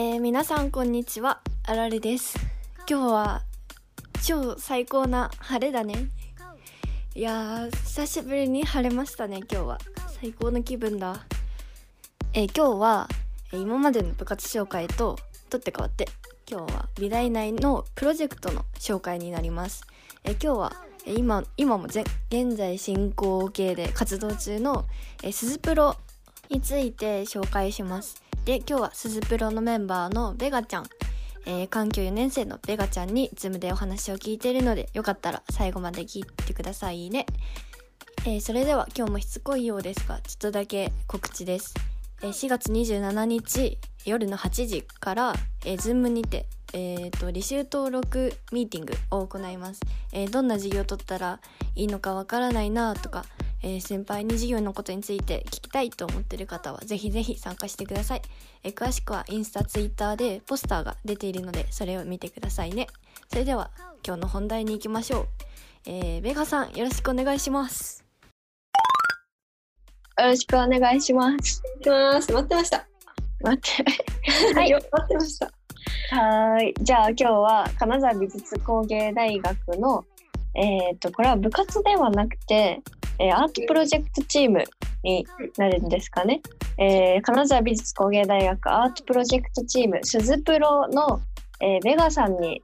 えー、皆さんこんにちは。あられです。今日は超最高な晴れだね。いやー久しぶりに晴れましたね今日は。最高の気分だ。えー、今日は今までの部活紹介と取って変わって今日は美大内のプロジェクトの紹介になります。えー、今日は今今も現在進行形で活動中のえスズプロについて紹介します。で今日はスズプロのメンバーのベガちゃん、えー、環境4年生のベガちゃんにズームでお話を聞いているのでよかったら最後まで聞いてくださいね、えー、それでは今日もしつこいようですがちょっとだけ告知です、えー、4月27日夜の8時から、えー、ズームにてえーと、履修登録ミーティングを行います、えー、どんな授業を取ったらいいのかわからないなとかえー、先輩に授業のことについて聞きたいと思ってる方はぜひぜひ参加してください、えー、詳しくはインスタツイッターでポスターが出ているのでそれを見てくださいね。それでは今日の本題に行きましょう、えー、ベガさんよろしくお願いします。よろしくお願いします。いきます。待ってました。待って。はい。待ってました。はい。じゃあ今日は金沢美術工芸大学のえっ、ー、とこれは部活ではなくてえー、アートプロジェクトチームになるんですかね、えー、金沢美術工芸大学アートプロジェクトチームスズプロの、えー、ベガさんに、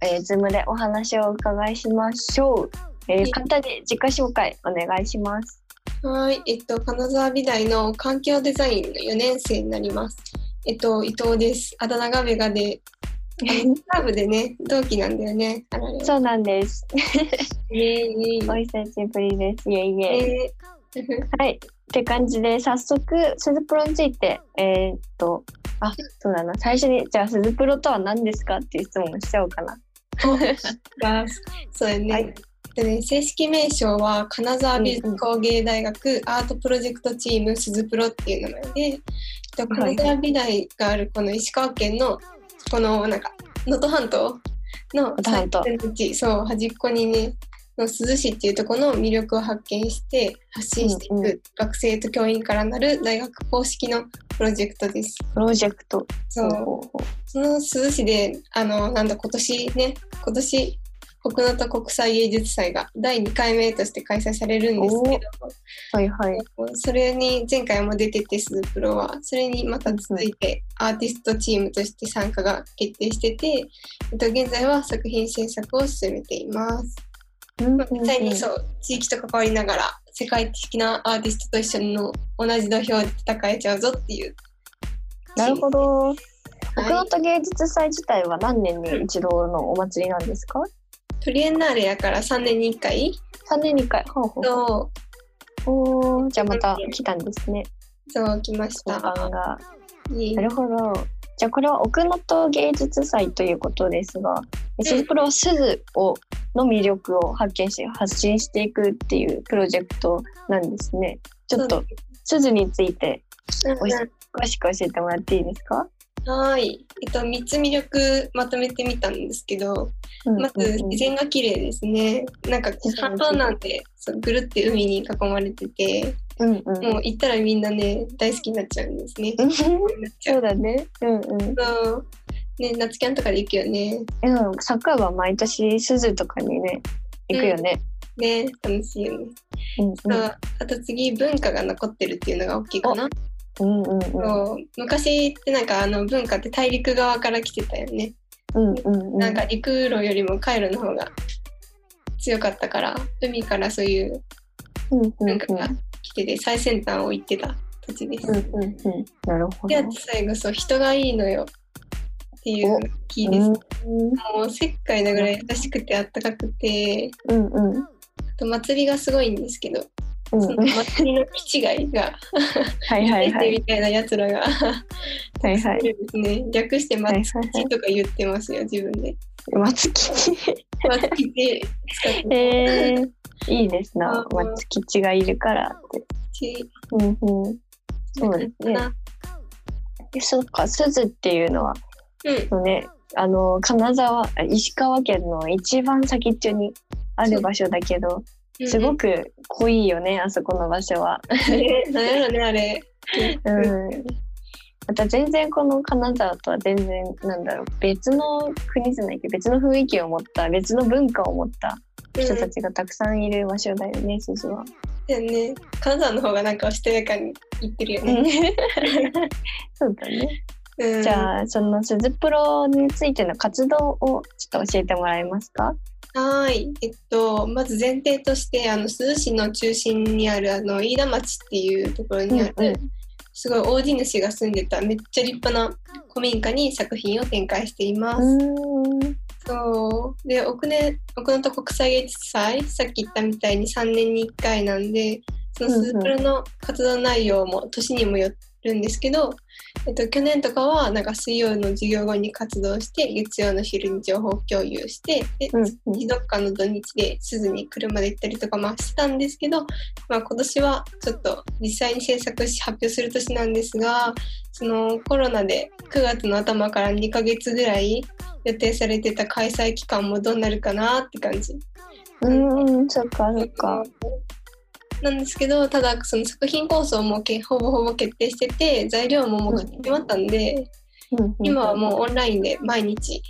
えー、ズームでお話をお伺いしましょう、えー、簡単に自己紹介お願いします。はい、えっと、金沢美大の環境デザインの4年生になります。えっと、伊藤です。あだ名がベガで、クラブでね、同期なんだよね。そうなんです。イエイお久しぶりです。イエイイエイ。はい。って感じで、早速、スズプロについて、えー、っと、あ、そうだな。最初に、じゃあ、スズプロとは何ですかっていう質問しちゃおうかな。そうだね。はいでね、正式名称は金沢美術工芸大学アートプロジェクトチームスズプロっていう名前で、金沢美大があるこの石川県のこのなんか能登半島のそう端っこにねの珠洲市っていうところの魅力を発見して発信していく学生と教員からなる大学公式のプロジェクトです。プロジェクト。そう。その珠洲市であのなんだ今年ね今年国能と国際芸術祭が第2回目として開催されるんですけど、はいはい、それに前回も出ててスープロは。それにまた続いてアーティストチームとして参加が決定してて、えっと、現在は作品制作を進めています。実際にそう地域と関わりながら世界的なアーティストと一緒の同じ土俵で戦えちゃうぞっていう。なるほど。奥能登芸術祭自体は何年に一度のお祭りなんですか、トリエンナーレやから3年に1回 ?3 年に1回。ほうほうそう。おじゃあまた来たんですね。そう来ました。がなるほど。じゃあこれは奥能登芸術祭ということですが、スズプロは鈴をの魅力を発見し発信していくっていうプロジェクトなんですね。ちょっと鈴について詳しく教えてもらっていいですかはい。えっと、3つ魅力まとめてみたんですけど、うんうん、まず自然が綺麗ですね。なんか半島なんてそうぐるって海に囲まれてて、うんうん、もう行ったらみんなね大好きになっちゃうんですね。そうだね。うんうん。そうね夏キャンとかで行くよね。うん、サッカーは毎年鈴とかにね行くよね。うん、ね楽しいよね。うんうん、あと次文化が残ってるっていうのが大きいかな。うんうんうん、そう昔ってなんかあの文化って大陸側から来てたよね。うんうんうん、なんか陸路よりも海路の方が強かったから海からそういう文化が来てて最先端を行ってた土地です。うんうんうん、なるほど。であと最後そう人がいいのよっていうキーです。もう石灰なぐらい優しくてあったかくて、うんうん、あと祭りがすごいんですけどその祭りの気違いがはいはいはい。みたいなやつらがはいはい。ですね。略して松吉とか言ってますよ自分で。松吉松吉使ってえ ー、いいですな。松吉がいるからって。うんうん。そうですね。でそっか鈴っていうのは、うん、ね。あの金沢石川県の一番先っちょにある場所だけど、すごく濃いよね、あそこの場所は。なんやろね、あれ。うん。また全然この金沢とは全然なんだろう別の国じゃないけど別の雰囲気を持った別の文化を持った人たちがたくさんいる場所だよね、鈴は。だよね。金沢の方がなんかおしとやかに言ってるよね。そうだね。うん、じゃあその鈴プロについての活動をちょっと教えてもらえますか？はい。えっと、まず前提として、あの、珠洲市の中心にある、あの、飯田町っていうところにある、うんうんすごい大地主が住んでためっちゃ立派な古民家に作品を展開しています。うんそう。で、奥根、奥能登国際芸術祭、さっき言ったみたいに3年に1回なんで、そのスープルの活動内容も年にもよるんですけど、えっと、去年とかはなんか水曜の授業後に活動して、月曜の昼に情報共有して、で、うんうんどっかの土日で鈴に車で行ったりとかまあしたんですけど、まあ、今年はちょっと実際に制作し発表する年なんですがそのコロナで9月の頭から2ヶ月ぐらい予定されてた開催期間もどうなるかなって感じ。うんうんそっかそっか。なんですけどただその作品構想もけほぼほぼ決定してて材料ももう決まったんで、うんうん今はもうオンラインで毎日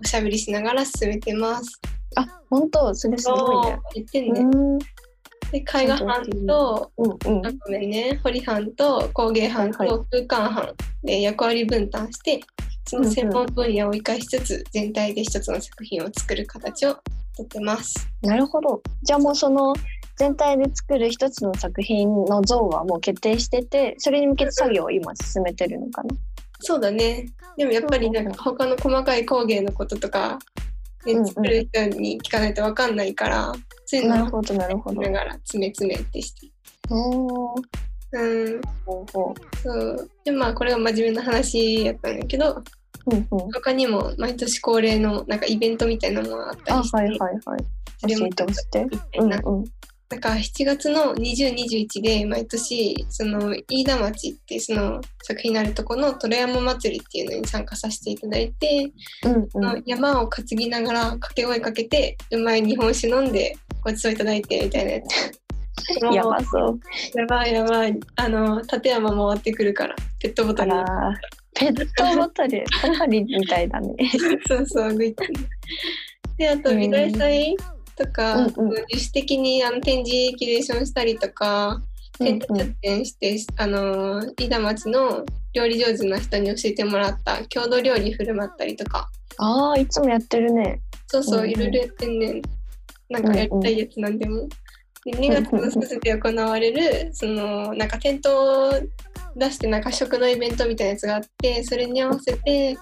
おしゃべりしながら進めてます。あ本当？それすごいね。言ってんね。うんで絵画班とうんうんあごめんね、堀班と工芸班はいと空間班で役割分担して、その専門分野を生かしつつ、全体で一つの作品を作る形をとってます。なるほど。じゃあもうその全体で作る一つの作品の像はもう決定しててそれに向けて作業を今進めてるのかな。そうだね。でもやっぱりなんか他の細かい工芸のこととか、ねうんうん作る人に聞かないと分かんないから、そういうのをなるほどなるほど見。ながら詰め詰めってして。おーうん、ほうほそう。で、まあこれが真面目な話やったんだけど、う。うんうん。他にも毎年恒例のなんかイベントみたいなのがあったありして、はいはいはい。教えて教えて。みたいな。うんうん。なんか7月の20、21で毎年その飯田町っていうその作品のあるとこの虎山祭りっていうのに参加させていただいて、うんその山を担ぎながら掛け声かけてうまい日本酒飲んでごちそういただいてみたいなやつ。うん。やばそう。やばいやばい。あの立山回ってくるからペットボトル。ペットボトル、サファリみたいだね。そうそう、グイッてで、あと、うん美大祭？とか、うんうん自主的にあの展示キュレーションしたりとか、テント出店して、あの、飯田町の料理上手な人に教えてもらった郷土料理振る舞ったりとか、ああ、いつもやってるね。そうそうう、んうんいろいろやってんねん。なんかやりたいやつなんでも。で2月のすずで行われる、その、なんか店頭を出して、なんか食のイベントみたいなやつがあって、それに合わせて、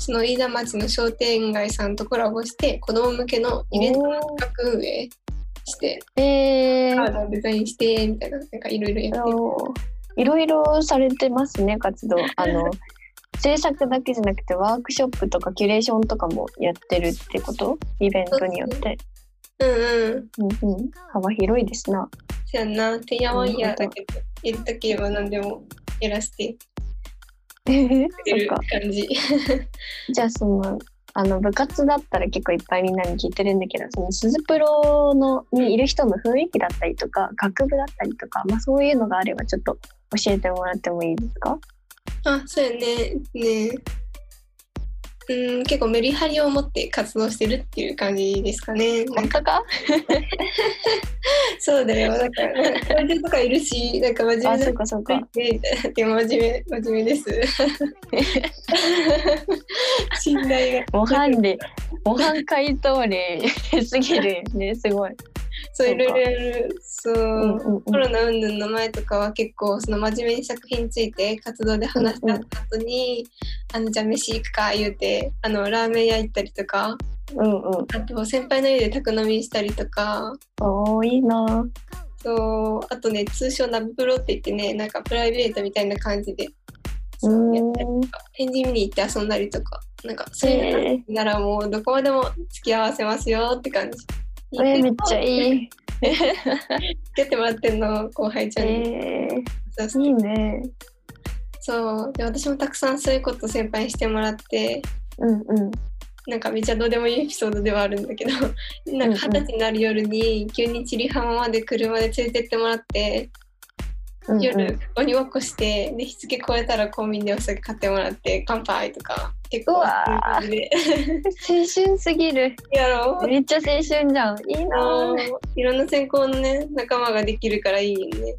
その飯田町の商店街さんとコラボして、子供向けのイベントの企画運営して、えーカードをデザインして、みたいな、なんかいろいろやっていろいろされてますね、活動。あの、制作だけじゃなくてワークショップとかキュレーションとかもやってるってこと？イベントによって。うんうん。うんうん。幅広いですな。そやんな、てんやわんやだけど、やりたければ何でもやらせてるそっか。感じ。じゃあその、あの部活だったら結構いっぱいみんなに聞いてるんだけどその鈴プロのにいる人の雰囲気だったりとか学部だったりとか、まあ、そういうのがあればちょっと教えてもらってもいいですか？あ、そうやね。ねうん、結構メリハリを持って活動してるっていう感じですかね。なんかかそうだよ。なんか、なんか教授とかいるし、なんか真面目なあそうかそうかで、真面目、真面目です。信頼が。模範で模範解答例すぎるねすごい。そう、いろいろやる。そう。うんうんうんコロナ云々の前とかは結構その真面目に作品について活動で話した後に、あのじゃあ飯行くか言うてあのラーメン屋行ったりとかうんうん。あと先輩の家で宅飲みしたりとかおーいいな。そうあとね通称ナブプロって言ってねなんかプライベートみたいな感じでそうやったりとか展示見に行って遊んだりとかなんかそういうのならもうどこまでも付き合わせますよって感じ。えー、めっちゃいい。付き合ってもらってんの後輩ちゃんに。えー、いいね。そうで私もたくさんそういうこと先輩にしてもらってうんうん。なんかめっちゃどうでもいいエピソードではあるんだけどなんか二十歳になる夜に急に千里浜まで車で連れてってもらって夜鬼ごっこしてで日付超えたらコンビニでお酒買ってもらって乾杯とか結構青春すぎる。やろう。めっちゃ青春じゃん。いいないろんな専攻のね仲間ができるからいいよね。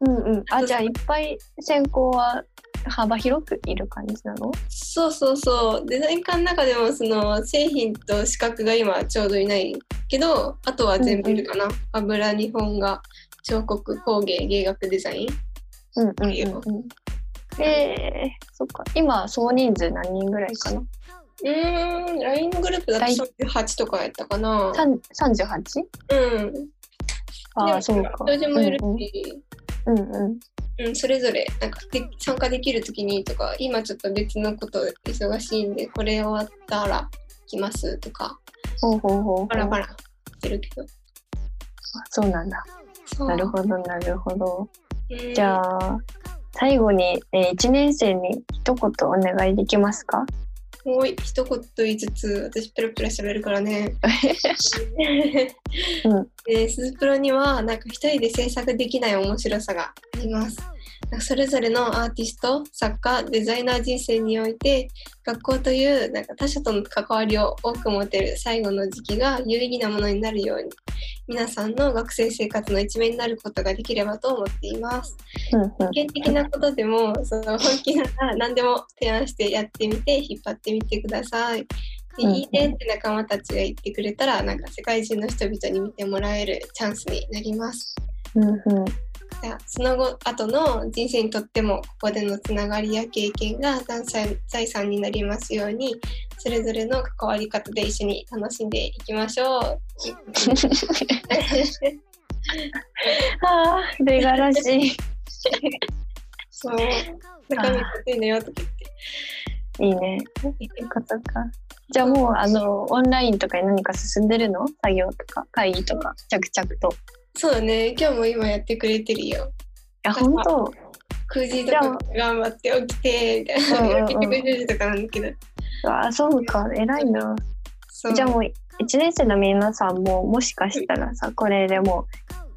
うんうん。あじゃあいっぱい専攻は幅広くいる感じなの？そうそうそう。デザイン科の中でもその製品と資格が今ちょうどいないけどあとは全部いるかな、油日本画彫刻工芸芸学デザイン？うんうんうんうん。えー、そっか。今総人数何人ぐらいかな？うーん LINE のグループだとはい38とかやったかな。さん 38? うん。ああそうか。人でもいるうんし、うんうん。うん、それぞれなんかで参加できるときにとか今ちょっと別のこと忙しいんでこれ終わったら来ますとか。ほうほうほうほう。バラバラしてるけど。そうなんだなるほどなるほど。うんじゃあ最後に、えー、1年生に一言お願いできますか？もう一言言いつつ私ペラペラ喋るからね。うん。でスズプロにはなんか一人で制作できない面白さがあります。それぞれのアーティスト、作家、デザイナー人生において学校というなんか他者との関わりを多く持てる最後の時期が有意義なものになるように皆さんの学生生活の一面になることができればと思っています。うんうん意見的なことでもその本気なら何でも提案してやってみて引っ張ってみてください。でいいねって仲間たちが言ってくれたらなんか世界中の人々に見てもらえるチャンスになります。うんうんじゃあその後後の人生にとってもここでのつながりや経験が財産財産になりますようにそれぞれの関わり方で一緒に楽しんでいきましょう。ああ出がらしい。そう。中身がついのよとか言って。いいね。いうことか。じゃあもうあのオンラインとかに何か進んでるの？作業とか会議とか着々とそうだね。今日も今やってくれてるよ。あ本当？9時とか頑張って起きてみたいな、結局10時とかなん。だけどあそうか。偉いな。じゃあもう1年生の皆さんももしかしたらさこれでも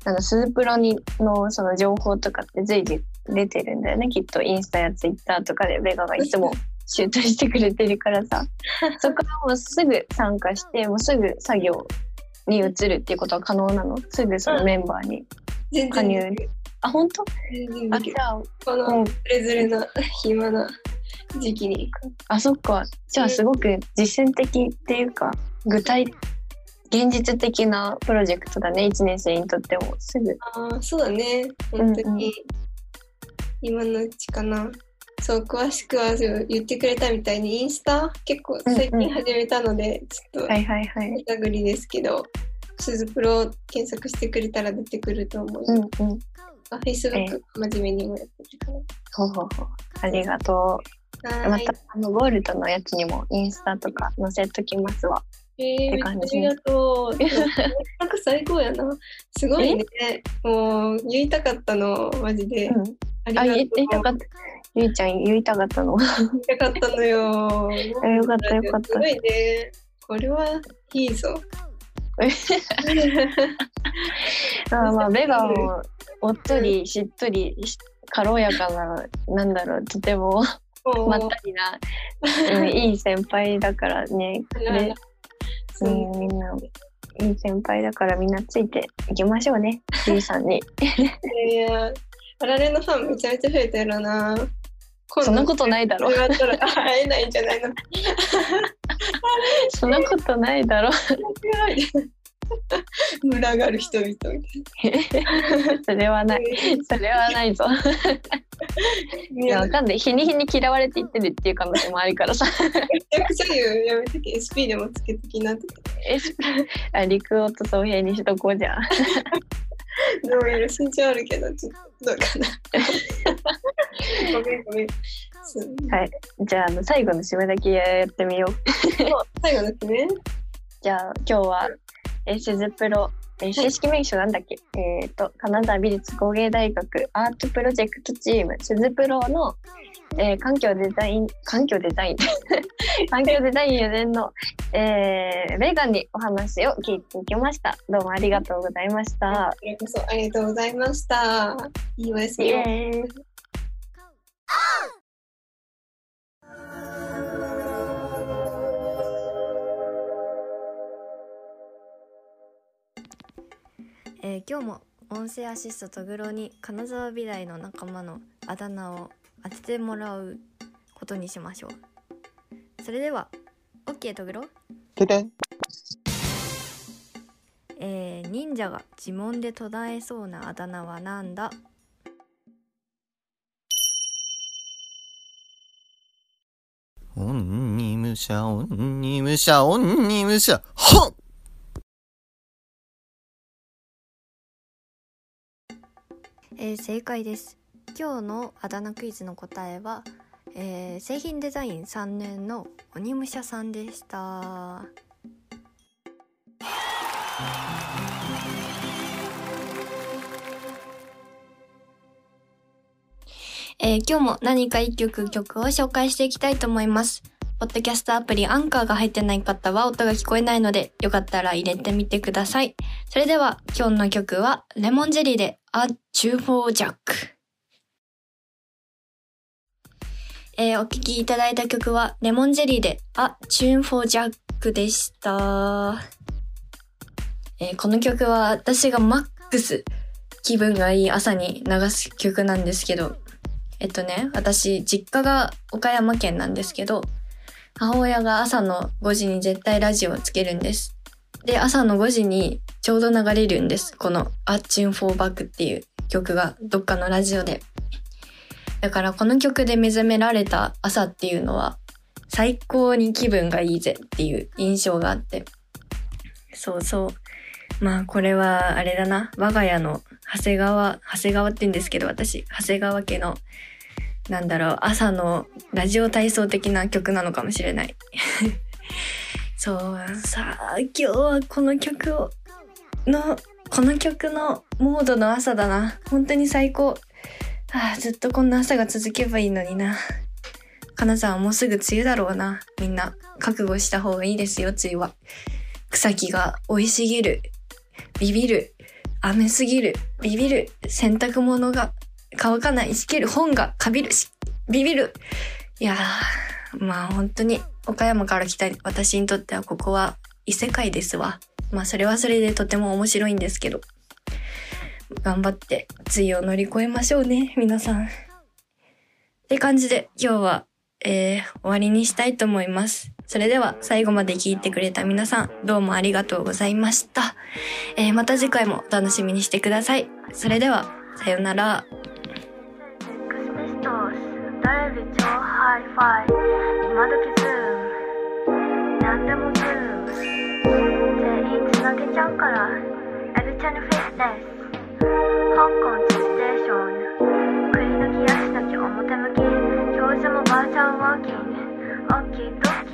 うあのスズプロにのその情報とかって随時出てるんだよね。きっとインスタやツイッターとかでベガがいつも シュートしてくれてるからさ。そこはもうすぐ参加してもうすぐ作業に移るっていうことは可能なの？すぐそのメンバーに。全加入あ本当？あじゃあ。こうん。のそれぞれの 暇な時期にあそっか。じゃあすごく実践的っていうか具体現実的なプロジェクトだね。1年生にとっても。すぐ。ああそうだね。本当に、うんうん。今のうちかなそう詳しくは言ってくれたみたいにインスタ結構最近始めたので、ちょっとはいはいはい。探りですけどスズプロ検索してくれたら出てくると思う。うんうん。あ、Facebook 真面目にもやってるかほうほうほう。ありがとら。うまたあのゴールドのやつにもインスタとか載せときますわえー、めっって感じありがとう。なんか最高やな。すごいね。もう言いたかったの、マジで。うんあありがとう。言いたかったゆいちゃん言いたかったの言いたかったのよ。えよかったよかったすごいね。これはいいぞ。あ まあベガもおっとりしっとりし軽やかななんだろうとても まったりな、うん、いい先輩だからねでそううん、みんないい先輩だからみんなついていきましょうね、ゆいさんに。いやいや、あられのファンめちゃめちゃ増えたやろな。そんなことないだろ。会えないんじゃないのそんなことないだろ。群がる人々 それはない。それはないぞ。いや、わかんない。日に日に嫌われていってるっていう可能性もあるからさ。めちゃくちゃ言うやめとけ SP でもつけときなとか陸王と総平にしとこうじゃん。でもいろ身長あるけどちょっとどうかなごめんごめんはい。じゃあ、あの最後の締めだけやってみよう。最後ですねじゃあ、今日は、えー、スズプロ、えー正式名称なんだっけ、えっ、と、金沢美術工芸大学アートプロジェクトチーム、スズプロの、えー環境デザイン、環境デザイン、環境デザイン4年の、えー、ベーガンにお話を聞いていきました。どうもありがとうございました。ありがとうございました。いいお休みを。今日も音声アシストとグロに金沢美大の仲間のあだ名を当ててもらうことにしましょう。それでは OK とグロててん。えー忍者が呪文で途絶えそうなあだ名はなんだ？オンニムシャ、オンニムシャ、オンニムシャ、はっえー正解です今日のあだ名クイズの答えは、えー製品デザイン3年の鬼武者さんでしたえー今日も何か一曲曲を紹介していきたいと思います。ポッドキャストアプリアンカーが入ってない方は音が聞こえないので、よかったら入れてみてください。それでは今日の曲はレモンジェリーで A Tune for Jack。えーお聴きいただいた曲はレモンジェリーで A Tune for Jack でした。えーこの曲は私がマックス気分がいい朝に流す曲なんですけど、えっとね、私実家が岡山県なんですけど、母親が朝の5時に絶対ラジオをつけるんです。で、朝の5時にちょうど流れるんです。この A Tune for Back っていう曲がどっかのラジオで。だからこの曲で目覚められた朝っていうのは最高に気分がいいぜっていう印象があって。そうそう。まあこれはあれだな。我が家の長谷川、長谷川って言うんですけど私、長谷川家のなんだろう、朝のラジオ体操的な曲なのかもしれない。そう、さあ、今日はこの曲を、の、この曲のモードの朝だな。本当に最高。ああ、ずっとこんな朝が続けばいいのにな。金沢もうすぐ梅雨だろうな。みんな、覚悟した方がいいですよ、梅雨は。草木が生い茂る。ビビる。雨すぎる。ビビる。洗濯物が乾かない。しける。本がかびるし、ビビる。いやー、まあ本当に岡山から来た私にとってはここは異世界ですわ。まあそれはそれでとても面白いんですけど。頑張って梅雨を乗り越えましょうね、皆さん。って感じで今日は、えー、終わりにしたいと思います。それでは最後まで聞いてくれた皆さん、どうもありがとうございました。えー、また次回もお楽しみにしてください。それでは、さようなら。より超ハイファイ今時ズーム何でもズーム。全員つなげちゃうからエルチャヌフィットネス香港地ステーション。くり抜き足だけ表向き。表情もバーチャルワーキング。大きいと。